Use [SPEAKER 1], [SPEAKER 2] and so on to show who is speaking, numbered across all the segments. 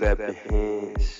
[SPEAKER 1] clap your hands.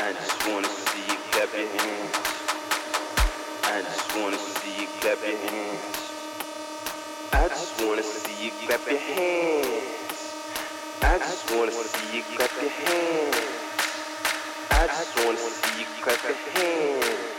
[SPEAKER 1] I just wanna see you clap your hands. I just wanna see you clap your hands. I just wanna see you clap your hands. I just wanna see you clap your hands. I just wanna see you clap your hands.